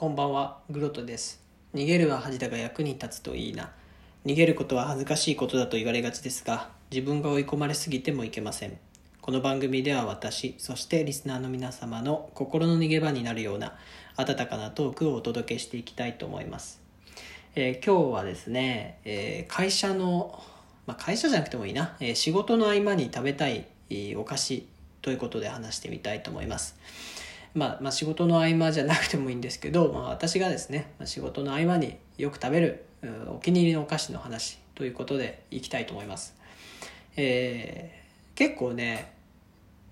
こんばんは、グロトです。逃げるは恥だが役に立つといいな。逃げることは恥ずかしいことだと言われがちですが、自分が追い込まれすぎてもいけません。この番組では私、そしてリスナーの皆様の心の逃げ場になるような温かなトークをお届けしていきたいと思います。えー今日はですね、えー会社の、まあ、会社じゃなくてもいいな、えー仕事の合間に食べたいお菓子ということで話してみたいと思います。まあ、まあ仕事の合間じゃなくてもいいんですけど、まあ、私がですねま仕事の合間によく食べるお気に入りのお菓子の話ということでいきたいと思います、えー結構ね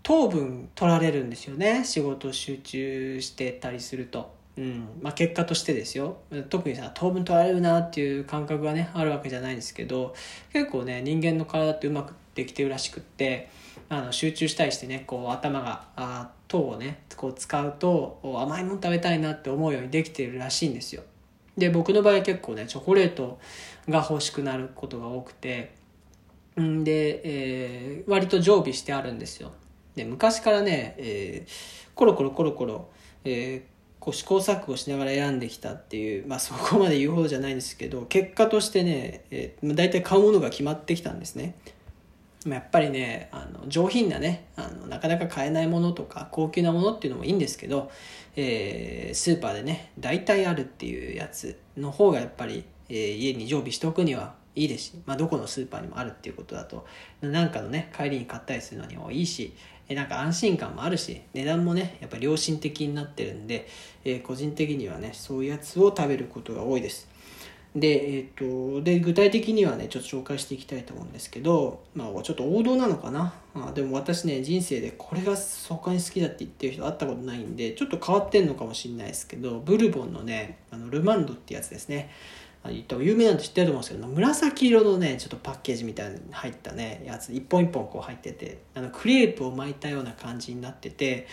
糖分取られるんですよね仕事集中してたりすると、うんまあ、結果としてですよ。特にさ糖分取られるなっていう感覚がねあるわけじゃないんですけど結構ね人間の体ってうまくできてるらしくってあの集中したりしてねこう頭があ糖をねこう使うと甘いもの食べたいなって思うようにできてるらしいんですよ。で僕の場合結構ねチョコレートが欲しくなることが多くてんで、えー割と常備してあるんですよ。で昔からね、えーコロコロコロコロ、えーこう試行錯誤しながら選んできたっていう、まあ、そこまで言うほどじゃないんですけど結果としてね、えー、大体買うものが決まってきたんですね。やっぱりねあの上品なねあのなかなか買えないものとか高級なものっていうのもいいんですけど、えースーパーでね大体あるっていうやつの方がやっぱり、えー家に常備しておくにはいいですし、まあ、どこのスーパーにもあるっていうことだとなんかのね帰りに買ったりするのにもいいしえなんか安心感もあるし値段もねやっぱ良心的になってるんで、えー個人的にはねそういうやつを食べることが多いです。で,、えー、とで具体的にはねちょっと紹介していきたいと思うんですけど、まあ、ちょっと王道なのかな？あでも私ね人生でこれが他に好きだって言ってる人会ったことないんでちょっと変わってんのかもしれないですけどブルボンのねあのルマンドってやつですね。あ言ったら有名なんて知ってると思うんですけど紫色のねちょっとパッケージみたいに入ったねやつ。一本一本こう入っててあのクレープを巻いたような感じになってて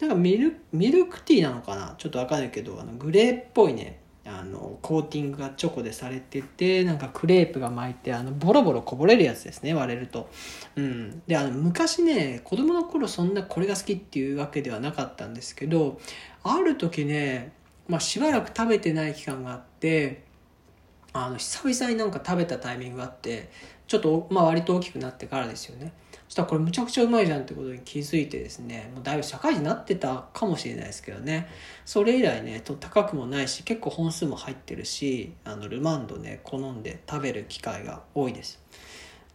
なんかミルミルクティーなのかな？ちょっとわかんないけどあのグレーっぽいねあのコーティングがチョコでされててなんかクレープが巻いてあのボロボロこぼれるやつですね割れると、うん、であの昔ね子供の頃そんなこれが好きっていうわけではなかったんですけどある時ね、まあ、しばらく食べてない期間があってあの久々になんか食べたタイミングがあってちょっと、まあ、割と大きくなってからですよね。したらこれむちゃくちゃうまいじゃんってことに気づいてですねもうだいぶ社会人になってたかもしれないですけどね。それ以来ねと高くもないし結構本数も入ってるしあのルマンドね好んで食べる機会が多いです。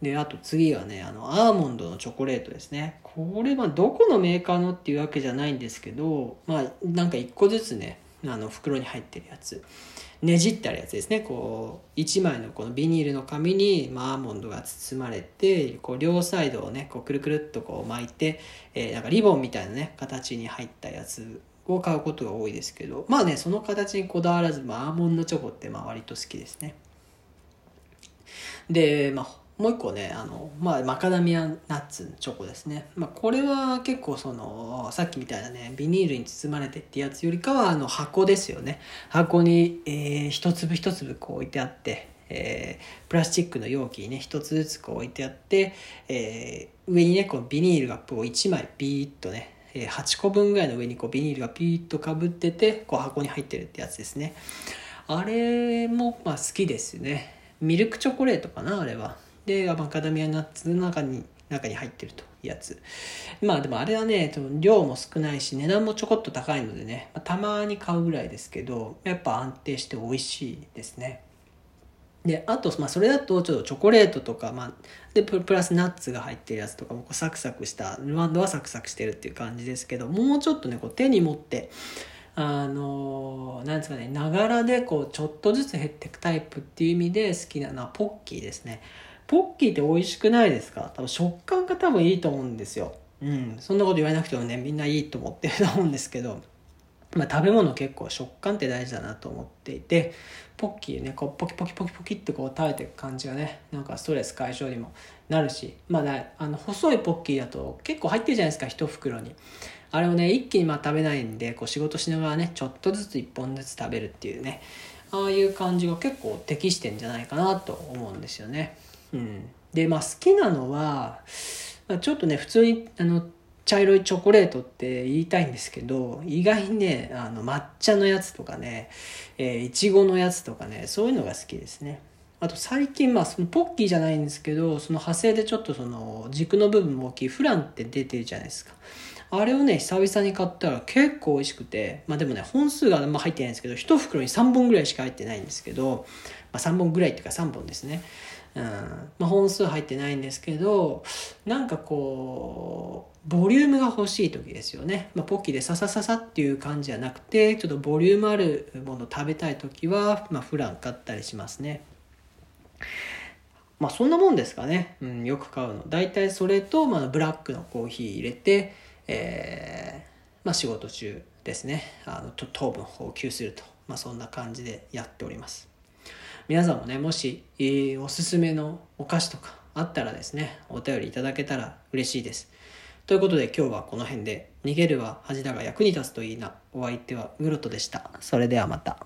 であと次はねあのアーモンドのチョコレートですね。これはどこのメーカーのっていうわけじゃないんですけどまあなんか1個ずつねあの袋に入ってるやつ。ねじってあるやつですね。こう1枚のこのビニールの紙に、まあ、アーモンドが包まれてこう両サイドをねこうくるくるっとこう巻いて、えーなんかリボンみたいなね形に入ったやつを買うことが多いですけどまあねその形にこだわらず、まあ、アーモンドチョコってまあ割と好きですね。で、まあ、もう一個ねあの、まあ、マカダミアナッツチョコですね、まあ、これは結構そのさっきみたいなねビニールに包まれてってやつよりかはあの箱ですよね。箱に、えー一粒一粒こう置いてあってえープラスチックの容器にね一つずつこう置いてあって、えー上にねこうビニールがこう1枚ビーッとね8個分ぐらいの上にこうビニールがピーッとかぶっててこう箱に入ってるってやつですね。あれもまあ好きですね。ミルクチョコレートかなあれは。でマカダミアナッツの中に中に入ってるというやつ。まあでもあれはね量も少ないし値段もちょこっと高いのでね、まあたまに買うぐらいですけどやっぱ安定して美味しいですね。であと、まあ、それだとちょっとチョコレートとか、まあ、でプラスナッツが入ってるやつとかもこうサクサクしたワンドはサクサクしてるっていう感じですけどもうちょっとねこう手に持ってあのなんですかねながらでこうちょっとずつ減っていくタイプっていう意味で好きなのはポッキーですね。ポッキーって美味しくないですか？多分食感が多分いいと思うんですよ。うん。そんなこと言われなくてもねみんないいと思ってると思うんですけど。まあ、食べ物結構食感って大事だなと思っていてポッキーねこうポキポキポキポキってこう食べていく感じがねなんかストレス解消にもなるし。まあねあの細いポッキーだと結構入ってるじゃないですか一袋に。あれをね一気にまあ食べないんでこう仕事しながらねちょっとずつ一本ずつ食べるっていうね。ああいう感じが結構適してんじゃないかなと思うんですよね。でまあ好きなのは、まあ、ちょっとね普通にあの茶色いチョコレートって言いたいんですけど意外にねあの抹茶のやつとかねいちごのやつとかねそういうのが好きですね。あと最近まあそのポッキーじゃないんですけどその派生でちょっとその軸の部分も大きいフランって出てるじゃないですか。あれをね久々に買ったら結構美味しくてまあでもね本数があんま入ってないんですけど1袋に3本ぐらいしか入ってないんですけど、まあ、3本ぐらいっていうか3本ですね。まあ、本数入ってないんですけどなんかこうボリュームが欲しい時ですよね、まあ、ポッキーでササササっていう感じじゃなくてちょっとボリュームあるもの食べたい時は、まあ、フラン買ったりしますね。まあそんなもんですかね、うん、よく買うの。大体それと、まあ、ブラックのコーヒー入れて、えーまあ、仕事中ですね。あの糖分を補給すると、まあ、そんな感じでやっております。皆さんもねもし、えー、おすすめのお菓子とかあったらですねお便りいただけたら嬉しいです。ということで今日はこの辺で逃げるは恥だが役に立つといいなお相手はグロトでした。それではまた。